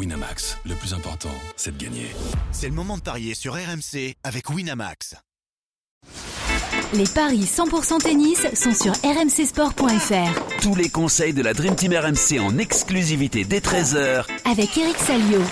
Winamax, le plus important, c'est de gagner. C'est le moment de parier sur RMC avec Winamax. Les paris 100% tennis sont sur rmcsport.fr. Tous les conseils de la Dream Team RMC en exclusivité dès 13h avec Eric Salio.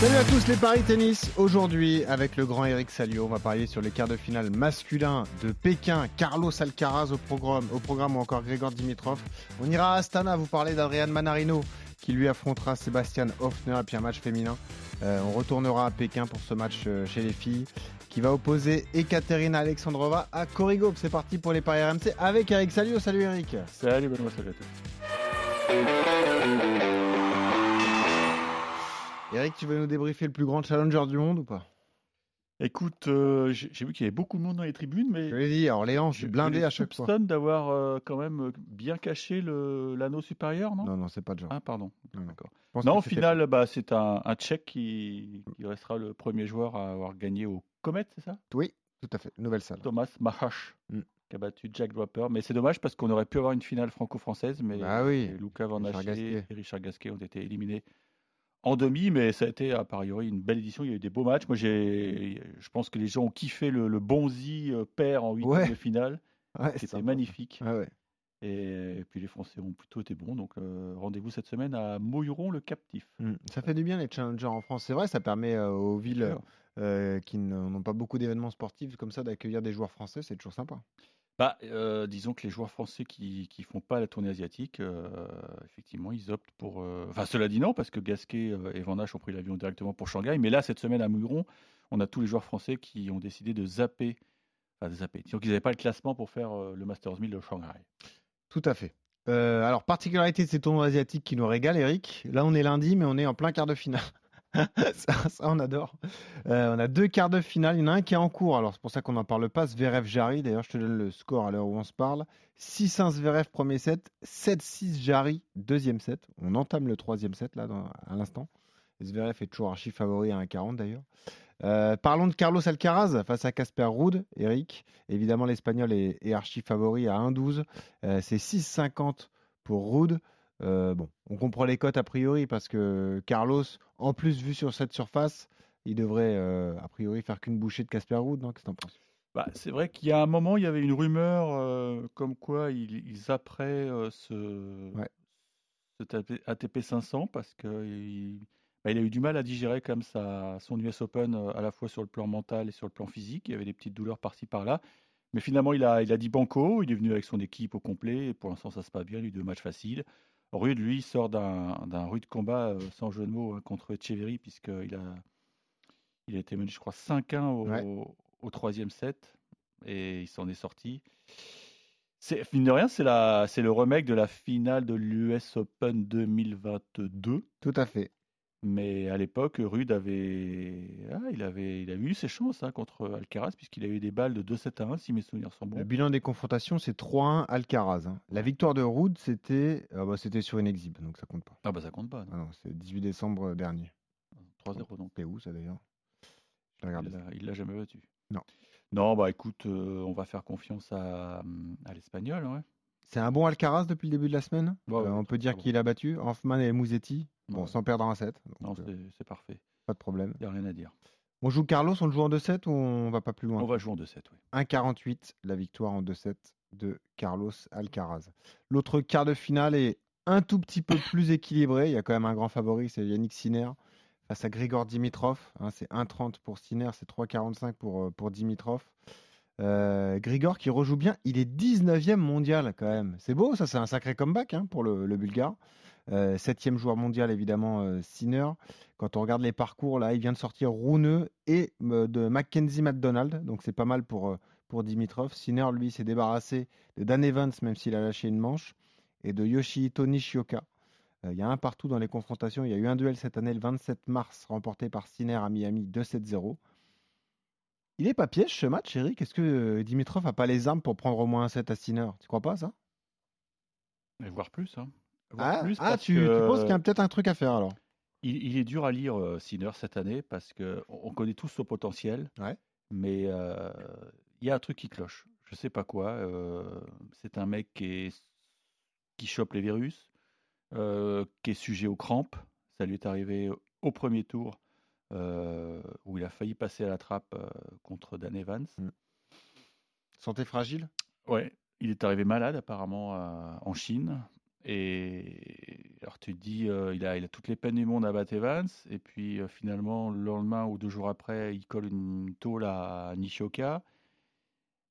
Salut à tous les paris tennis. Aujourd'hui, avec le grand Eric Salio, on va parier sur les quarts de finale masculins de Pékin. Carlos Alcaraz au programme, au programme ou encore Grégor Dimitrov. On ira à Astana vous parler d'Adrian Manarino qui lui affrontera Sébastien Hoffner et puis un match féminin. Euh, on retournera à Pékin pour ce match euh, chez les filles qui va opposer Ekaterina Alexandrova à Korigov. C'est parti pour les paris RMC avec Eric Salio. Salut Eric. Salut Benoît, salut à tous. Eric, tu veux nous débriefer le plus grand challenger du monde ou pas? Écoute, euh, j'ai vu qu'il y avait beaucoup de monde dans les tribunes, mais. Je l'ai dit, Orléans, je suis blindé à chaque fois. d'avoir euh, quand même bien caché l'anneau supérieur, non? Non, non, c'est pas de genre. Ah, pardon. D'accord. Non, au final, bah, c'est un, un Tchèque qui, qui, restera le premier joueur à avoir gagné au Comet, c'est ça? Oui, tout à fait. Nouvelle salle. Thomas Mahash. Mm. Qui a battu Jack Draper. Mais c'est dommage parce qu'on aurait pu avoir une finale franco-française, mais ah oui. Lucas Van et Richard Gasquet ont été éliminés en demi, mais ça a été a priori une belle édition. Il y a eu des beaux matchs. Moi, j'ai, je pense que les gens ont kiffé le, le Bonzi euh, père en huitième de finale. C'était magnifique. Et, puis les Français ont plutôt été bons. Donc euh, rendez-vous cette semaine à Moiron le captif. Mmh. Ça fait du bien les challengers en France. C'est vrai, ça permet euh, aux villes qui n'ont pas beaucoup d'événements sportifs comme ça d'accueillir des joueurs français. C'est toujours sympa. Bah, euh, disons que les joueurs français qui ne font pas la tournée asiatique, euh, effectivement, ils optent pour. Euh, enfin, cela dit non, parce que Gasquet et Van Hache ont pris l'avion directement pour Shanghai. Mais là, cette semaine à Muron, on a tous les joueurs français qui ont décidé de zapper. Enfin, de zapper. Disons qu'ils n'avaient pas le classement pour faire le Masters 1000 de Shanghai. Tout à fait. alors, particularité de ces tournois asiatiques qui nous régalent, Eric. Là, on est lundi, mais on est en plein quart de finale. ça, on adore. Euh, on a deux quarts de finale. Il y en a un qui est en cours. Alors, c'est pour ça qu'on n'en parle pas. Zverev Jari. D'ailleurs, je te donne le score à l'heure où on se parle. 6-1 Zverev, premier set. 7-6 Jari, deuxième set. On entame le troisième set, là, à l'instant. Zverev est toujours archi favori à 1,40 d'ailleurs. Euh, parlons de Carlos Alcaraz face à Casper Ruud, Eric. Évidemment, l'Espagnol est, archi favori à 1,12. Euh, c'est 6,50 pour Ruud. Euh, bon, on comprend les cotes a priori parce que Carlos, en plus vu sur cette surface, il devrait euh, a priori faire qu'une bouchée de Casper Ruud, non? Qu'est-ce que t'en bah, C'est vrai qu'il y a un moment, il y avait une rumeur euh, comme quoi ils, ils après ce, ATP 500 parce qu'il bah, il a eu du mal à digérer comme ça son US Open à la fois sur le plan mental et sur le plan physique. Il y avait des petites douleurs par-ci par-là. Mais finalement, il a, il a dit banco, il est venu avec son équipe au complet, et pour l'instant, ça se passe bien, il a eu deux matchs faciles. Rude, lui, sort d'un rude combat, euh, sans jeu de mots, hein, contre Echeverry, puisqu'il a, il a été mené, je crois, 5-1 au, troisième set, et il s'en est sorti. Mine de rien, c'est le remake de la finale de l'US Open 2022. Tout à fait. Mais à l'époque, Rude avait, ah, il avait, il a eu ses chances hein, contre Alcaraz puisqu'il a eu des balles de 2-7 à 1 si mes souvenirs sont bons. Le bilan des confrontations, c'est 3-1 Alcaraz. Hein. La victoire de Rude, c'était, ah bah, c'était sur une exhibe, donc ça compte pas. Ah bah ça compte pas. Non, ah c'est 18 décembre dernier. 3-0 donc. C'est où ça d'ailleurs? Il l'a jamais battu. Non. Non, bah écoute, euh, on va faire confiance à, à l'Espagnol, ouais. C'est un bon Alcaraz depuis le début de la semaine? Euh, on peut dire qu'il a battu Hoffman et Mouzetti. Bon, sans perdre un set. non, euh, c'est parfait. Pas de problème. Il n'y a rien à dire. On joue Carlos, on le joue en 2-7 ou on va pas plus loin? On va jouer en 2-7, oui. 1,48 la victoire en 2-7 de Carlos Alcaraz. L'autre quart de finale est un tout petit peu plus équilibré. Il y a quand même un grand favori, c'est Yannick Sinner face à Grigor Dimitrov. Hein, c'est 1,30 pour Sinner, c'est 3,45 pour, euh, pour Dimitrov. Euh, Grigor qui rejoue bien, il est 19e mondial quand même. C'est beau, ça c'est un sacré comeback hein, pour le, Bulgare. Euh, septième joueur mondial, évidemment, euh, Sinner. Quand on regarde les parcours, là, il vient de sortir Rouneux et euh, de Mackenzie McDonald. Donc, c'est pas mal pour, pour Dimitrov. Sinner, lui, s'est débarrassé de Dan Evans, même s'il a lâché une manche, et de Yoshihito Nishioka. Il y a un partout dans les confrontations. Il y a eu un duel cette année, le 27 mars, remporté par Sinner à Miami 2-7-0. Il est pas piège ce match, Eric? Est-ce que Dimitrov a pas les armes pour prendre au moins un set à Sinner Tu crois pas ça? Et voir plus. Hein. Ah, ah tu, penses qu'il y a peut-être un truc à faire alors il, est dur à lire euh, Sinner cette année parce que on connaît tous son potentiel, mais euh, il y a un truc qui cloche. Je sais pas quoi. Euh, c'est un mec qui, est, qui chope les virus, qui est sujet aux crampes. Ça lui est arrivé au premier tour, où il a failli passer à la trappe contre Dan Evans. Mm. Santé fragile? Ouais, il est arrivé malade apparemment en Chine. Et alors tu te dis, il, a, il a toutes les peines du monde à battre Evans, et puis finalement, le lendemain ou deux jours après, il colle une tôle à Nishioka.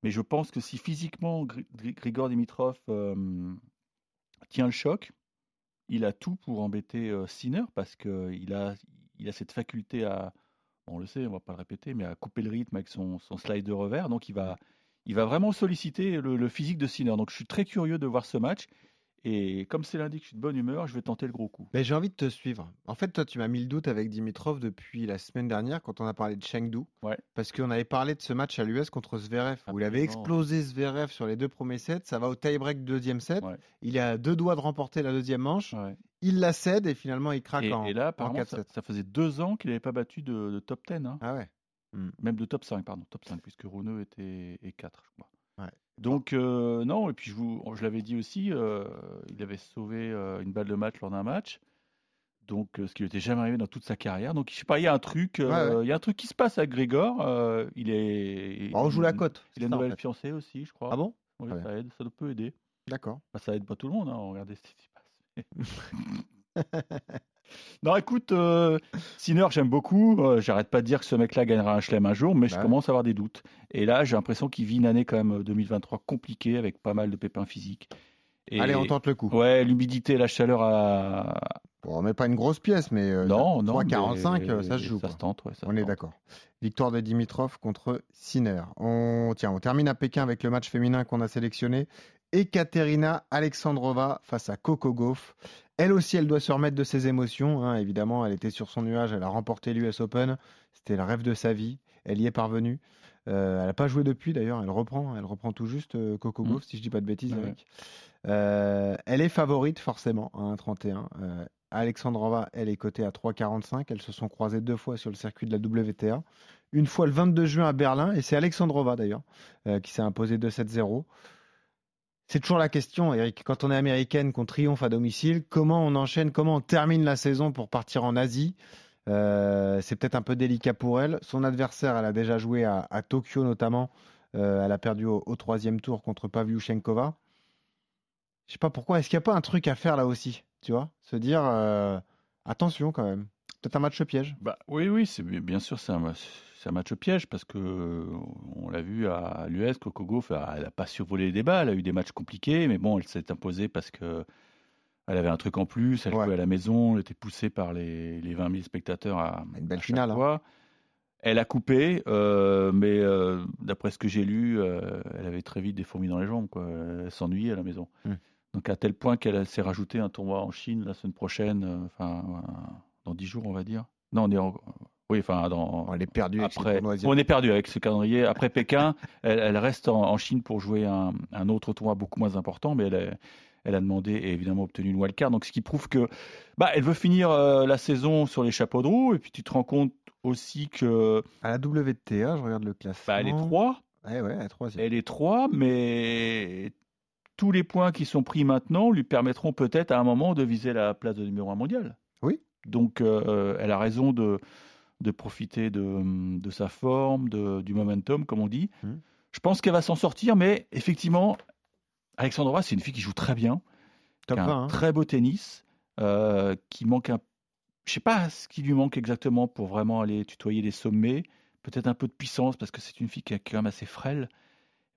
Mais je pense que si physiquement Grigor Dimitrov tient le choc, il a tout pour embêter Sinner parce qu'il a, il a cette faculté à, on le sait, on va pas le répéter, mais à couper le rythme avec son, son slide de revers. Donc il va, il va vraiment solliciter le, le, physique de Sinner. Donc je suis très curieux de voir ce match. Et comme c'est lundi que je suis de bonne humeur, je vais tenter le gros coup. Mais j'ai envie de te suivre. En fait, toi, tu m'as mis le doute avec Dimitrov depuis la semaine dernière quand on a parlé de Chengdu. Ouais. Parce qu'on avait parlé de ce match à l'US contre Zverev où il avait explosé Zverev sur les deux premiers sets. Ça va au tie-break deuxième set. Il a deux doigts de remporter la deuxième manche. Il la cède et finalement il craque en, et là, en 4 ça, ça, faisait deux ans qu'il n'avait pas battu de, top 10. Hein. Ah ouais. Hmm. Même de top 5, pardon. Top 5, puisque Runeux était et 4, je crois. Ouais. Donc, euh, non, et puis je, vous, je l'avais dit aussi, euh, il avait sauvé euh, une balle de match lors d'un match. Donc, ce qui n'était jamais arrivé dans toute sa carrière. Donc, je sais pas, il y a un truc, il y a un truc qui se passe à Grégor. il est. on joue la cote. Il une nouvelle fiancée aussi, je crois. Ah bon? Oui, ça aide, ça peut aider. D'accord. Bah, ça aide pas tout le monde, hein, regardez ce qui se passe. Non, écoute, euh, Sinner, j'aime beaucoup. Euh, j'arrête pas de dire que ce mec-là gagnera un chelem un jour, mais je commence à avoir des doutes. Et là, j'ai l'impression qu'il vit une année quand même 2023 euh, compliquée avec pas mal de pépins physiques. Allez, on tente le coup. Ouais, l'humidité, la chaleur à. Bon, on met pas une grosse pièce, mais euh, non, 3,45, ça se joue. Ça se tente, ouais, on est d'accord. Victoire de Dimitrov contre Sinner. On, tiens, on termine à Pékin avec le match féminin qu'on a sélectionné. Ekaterina Alexandrova face à Coco Gauff. Elle aussi, elle doit se remettre de ses émotions. Hein. Évidemment, elle était sur son nuage, elle a remporté l'US Open. C'était le rêve de sa vie. Elle y est parvenue. Euh, elle n'a pas joué depuis d'ailleurs, elle reprend, elle reprend tout juste euh, Coco mmh. Gauff, si je dis pas de bêtises. Euh, elle est favorite forcément à 1,31. Alexandrova, elle est cotée à 3,45. Elles se sont croisées deux fois sur le circuit de la WTA. Une fois le 22 juin à Berlin, et c'est Alexandrova d'ailleurs qui s'est imposée 2-7-0. C'est toujours la question, Eric. Quand on est américaine, qu'on triomphe à domicile, comment on enchaîne, comment on termine la saison pour partir en Asie euh, C'est peut-être un peu délicat pour elle. Son adversaire, elle a déjà joué à, Tokyo notamment. Euh, elle a perdu au, troisième tour contre Pavlyuchenkova. Je sais pas pourquoi. Est-ce qu'il n'y a pas un truc à faire là aussi Tu vois? Se dire euh, attention quand même. Peut-être un match piège. Bah oui, oui, c'est bien sûr c'est un, un match piège parce que on l'a vu à l'US, Coco Gauff, elle n'a pas survolé les débats, elle a eu des matchs compliqués, mais bon, elle s'est imposée parce que elle avait un truc en plus, elle jouait à la maison, elle était poussée par les, les 20 000 spectateurs à une belle finale. Hein. Elle a coupé, euh, mais euh, d'après ce que j'ai lu, euh, elle avait très vite des fourmis dans les jambes, quoi. Elle s'ennuyait à la maison. Hmm. Donc à tel point qu'elle s'est rajouté un tournoi en Chine la semaine prochaine, enfin dans 10 jours on va dire. Non, on est en, oui, enfin, dans, on est perdu. Après, on est perdu avec ce calendrier. Après Pékin, elle, reste en, Chine pour jouer un, un, autre tournoi beaucoup moins important, mais elle, elle a demandé et évidemment obtenu une wildcard. Donc, ce qui prouve que, bah, elle veut finir euh, la saison sur les chapeaux de roue. Et puis, tu te rends compte aussi que. À la WTA, je regarde le classement. Bah, elle est 3. Ouais, ouais, elle est Elle est 3, mais tous les points qui sont pris maintenant lui permettront peut-être à un moment de viser la place de numéro 1 mondial. Oui. Donc, euh, elle a raison de de profiter de, de sa forme, de, du momentum, comme on dit. Mmh. Je pense qu'elle va s'en sortir, mais effectivement, Alexandra, c'est une fille qui joue très bien, qui a un hein. très beau tennis, euh, qui manque un. Je sais pas ce qui lui manque exactement pour vraiment aller tutoyer les sommets. Peut-être un peu de puissance parce que c'est une fille qui est quand même assez frêle,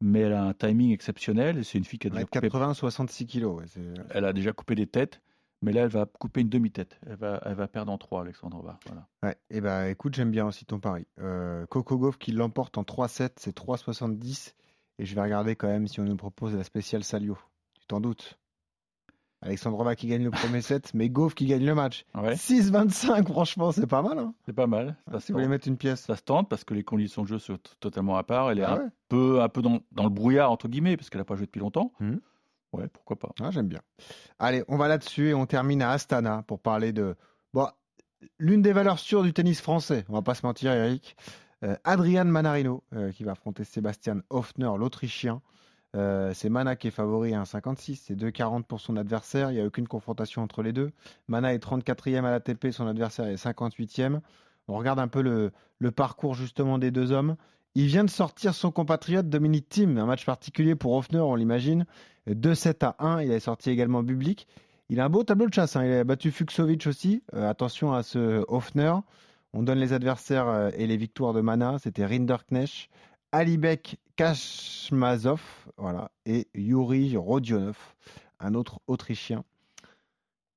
mais elle a un timing exceptionnel. C'est une fille qui a déjà 80-66 kilos. Elle a déjà coupé des têtes. Mais là, elle va couper une demi-tête. Elle va, elle va perdre en trois, Alexandrova. Voilà. Ouais, et eh ben, écoute, j'aime bien aussi ton pari. Euh, Coco Gauff qui l'emporte en 3-7, c'est 3-70. Et je vais regarder quand même si on nous propose la spéciale Salio. Tu t'en doutes? Alexandrova qui gagne le premier set, mais Gauff qui gagne le match. 6-25, franchement, c'est pas mal. Hein. c'est pas mal. Ça si vous voulez mettre une pièce. Ça se tente parce que les conditions de jeu sont totalement à part. Elle est ah un, peu, un peu dans, dans, le brouillard, entre guillemets, parce qu'elle n'a pas joué depuis longtemps. Mmh. Ouais, pourquoi pas. Ah, j'aime bien. Allez, on va là-dessus et on termine à Astana pour parler de bon, l'une des valeurs sûres du tennis français. On va pas se mentir, Eric. Euh, Adrian Manarino euh, qui va affronter Sébastien Hoffner, l'Autrichien. Euh, c'est Mana qui est favori à 1,56. C'est 2,40 pour son adversaire. Il n'y a aucune confrontation entre les deux. Mana est 34e à l'ATP. Son adversaire est 58e. On regarde un peu le, parcours justement des deux hommes. Il vient de sortir son compatriote Dominique Thiem, un match particulier pour Hoffner, on l'imagine. 2-7 à 1. Il a sorti également Bublik. Il a un beau tableau de chasse. Hein. Il a battu Fuxovic aussi. Euh, attention à ce Hoffner. On donne les adversaires euh, et les victoires de Mana. C'était Rinderknecht, Alibek Kashmazov voilà, et Yuri Rodionov, un autre Autrichien.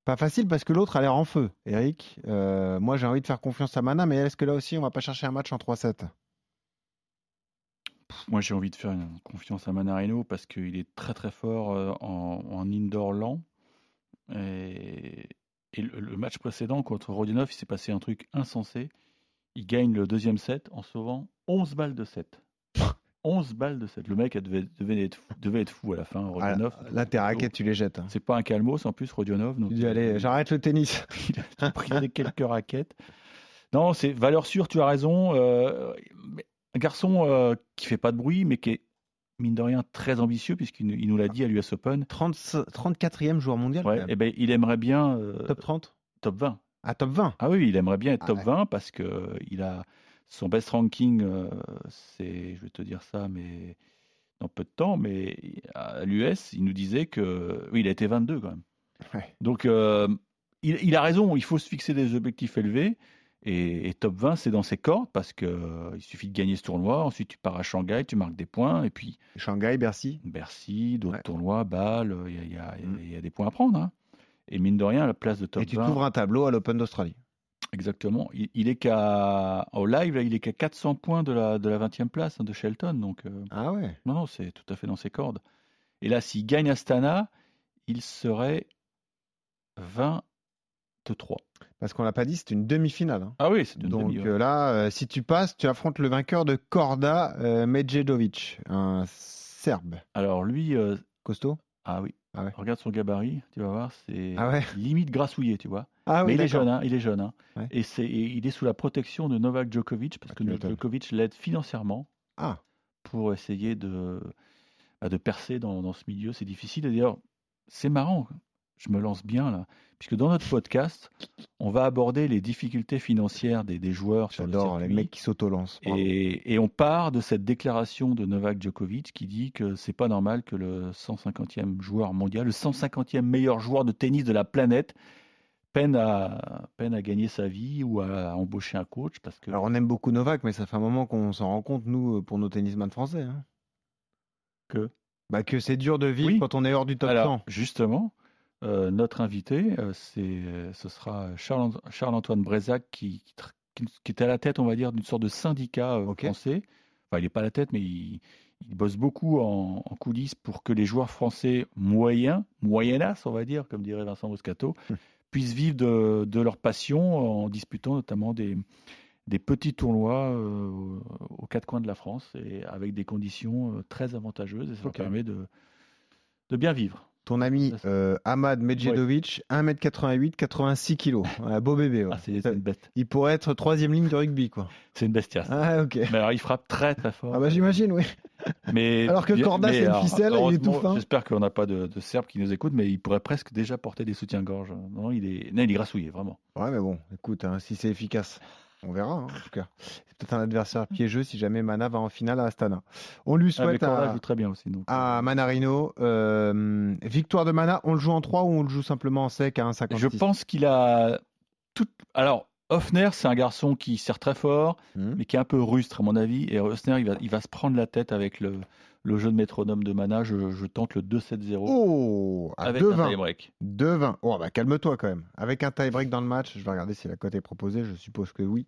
Pas facile parce que l'autre a l'air en feu, Eric. Euh, moi, j'ai envie de faire confiance à Mana, mais est-ce que là aussi, on va pas chercher un match en 3-7 Moi, j'ai envie de faire confiance à Manarino parce qu'il est très très fort euh, en, indoor lent. Et, le, match précédent contre Rodionov, il s'est passé un truc insensé. Il gagne le deuxième set en sauvant 11 balles de 7. 11 balles de 7. Le mec devait, devait, être, fou, devait être fou à la fin, Rodionov. Ah, là, tes raquettes, tu les jettes. Hein. C'est pas un calmos en plus, Rodionov. Donc, tu dis, allez, j'arrête le tennis. il a pris quelques raquettes. Non, c'est valeur sûre, tu as raison. Euh, garçon euh, qui fait pas de bruit, mais qui est, mine de rien, très ambitieux, puisqu'il nous l'a dit à l'US Open. 30, 34e joueur mondial. Ouais, et eh ben, il aimerait bien. Euh, top 30 Top 20. Ah, top 20 Ah oui, il aimerait bien être ah top 20 parce qu'il a son best ranking, euh, c'est, je vais te dire ça, mais dans peu de temps, mais à l'US, il nous disait que oui, il a été 22 quand même. Donc, euh, il, a raison, il faut se fixer des objectifs élevés. Et, top 20, c'est dans ses cordes parce qu'il euh, suffit de gagner ce tournoi. Ensuite, tu pars à Shanghai, tu marques des points. Et puis. Shanghai, Bercy Bercy, d'autres tournois, Bâle, il y, y, a des points à prendre. Hein. Et mine de rien, la place de top 20. Et tu t'ouvres un tableau à l'Open d'Australie. Exactement. Il, est qu'à au live, il est qu'à 400 points de la de la 20e place hein, de Shelton. Donc euh, ah ouais. Non non, c'est tout à fait dans ses cordes. Et là, s'il gagne Astana, il serait 23. Parce qu'on l'a pas dit, c'est une demi-finale. Hein. Ah oui, c'est une Donc euh, là, euh, si tu passes, tu affrontes le vainqueur de Korda Medjedovic, un Serbe. Alors lui, costaud? Ah oui. Ah Regarde son gabarit, tu vas voir, c'est ah limite grassouillé, tu vois. Ah Mais il est jeune, hein, il est jeune. Hein. Et, c'est, il est sous la protection de Novak Djokovic, parce que Djokovic l'aide financièrement ah. pour essayer de, bah, de percer dans, dans ce milieu. C'est difficile. d'ailleurs, c'est marrant je me lance bien là, puisque dans notre podcast, on va aborder les difficultés financières des, des joueurs sur le circuit. les mecs qui s'auto-lancent. Et, et, on part de cette déclaration de Novak Djokovic qui dit que c'est pas normal que le 150e joueur mondial, le 150e meilleur joueur de tennis de la planète, peine à, peine à gagner sa vie ou à, embaucher un coach. Parce que... Alors on aime beaucoup Novak, mais ça fait un moment qu'on s'en rend compte, nous, pour nos tennisman français. Hein. Que bah que c'est dur de vivre quand on est hors du top Alors, Justement, euh, notre invité, euh, c'est, ce sera Charles-Antoine Brézac qui, qui, est à la tête, on va dire, d'une sorte de syndicat euh, français. Enfin, il n'est pas à la tête, mais il, bosse beaucoup en, coulisses pour que les joueurs français moyens, moyennas, on va dire, comme dirait Vincent Moscato, hum. puissent vivre de, de, leur passion en disputant notamment des, des petits tournois aux quatre coins de la France et avec des conditions très avantageuses et ça permet de, de bien vivre. Ton ami euh, Ahmad Medjedovic, 1m88, 86 kg. Un beau bébé. Ah, c'est une bête. Il pourrait être troisième ligne de rugby, quoi. C'est une bestiace. Ah, ok. Mais alors, il frappe très, très fort. Ah, bah, j'imagine, oui. Mais, alors que Corda, c'est une ficelle, il est tout fin. J'espère qu'on n'a pas de, de Serbes qui nous écoutent, mais il pourrait presque déjà porter des soutiens-gorge. Non, il est, non, il est grassouillé, vraiment. Ouais, mais bon, écoute, hein, si c'est efficace. On verra, hein, en tout cas. C'est peut-être un adversaire piégeux si jamais Mana va en finale à Astana. On lui ah, souhaite à, très bien aussi, à euh, Manarino. Euh, victoire de Mana, on le joue en 3 ou on le joue simplement en sec à 1,56 Je pense qu'il a tout. Alors, Hoffner, c'est un garçon qui sert très fort, hmm. mais qui est un peu rustre, à mon avis. Et Hoffner, il va, il va se prendre la tête avec le, le jeu de métronome de mana, je, tente le 2-7-0. Oh, avec un tie-break. 2-20. Oh, bah calme-toi quand même. Avec un tie-break dans le match, je vais regarder si la cote est proposée, je suppose que oui.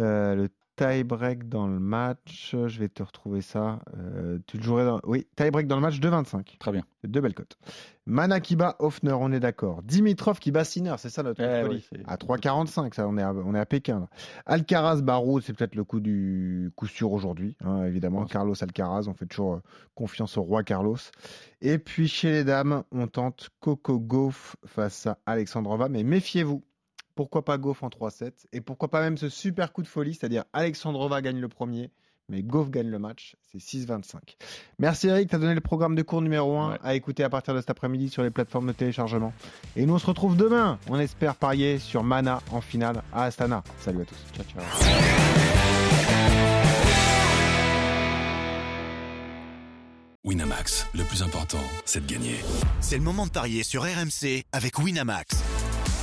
Euh, le tie-break dans le match. Je vais te retrouver ça. Euh, tu le jouerais dans. Oui, tie-break dans le match de 25. Très bien. Deux belles cotes. Manakiba, Hoffner, on est d'accord. Dimitrov qui bat Sinner, c'est ça notre eh folie. à 3,45, ça, on est à, on est à Pékin. Alcaraz, Barreau, c'est peut-être le coup du coup sûr aujourd'hui, hein, évidemment. Carlos Alcaraz, on fait toujours euh, confiance au roi Carlos. Et puis chez les dames, on tente Coco Gauff face à Alexandrova, mais méfiez-vous pourquoi pas Goff en 3-7 et pourquoi pas même ce super coup de folie, c'est-à-dire Alexandrova gagne le premier, mais Goff gagne le match, c'est 6-25. Merci Eric, tu as donné le programme de cours numéro 1 à écouter à partir de cet après-midi sur les plateformes de téléchargement. Et nous on se retrouve demain, on espère parier sur Mana en finale à Astana. Salut à tous. Ciao ciao. Winamax, le plus important, c'est de gagner. C'est le moment de parier sur RMC avec Winamax.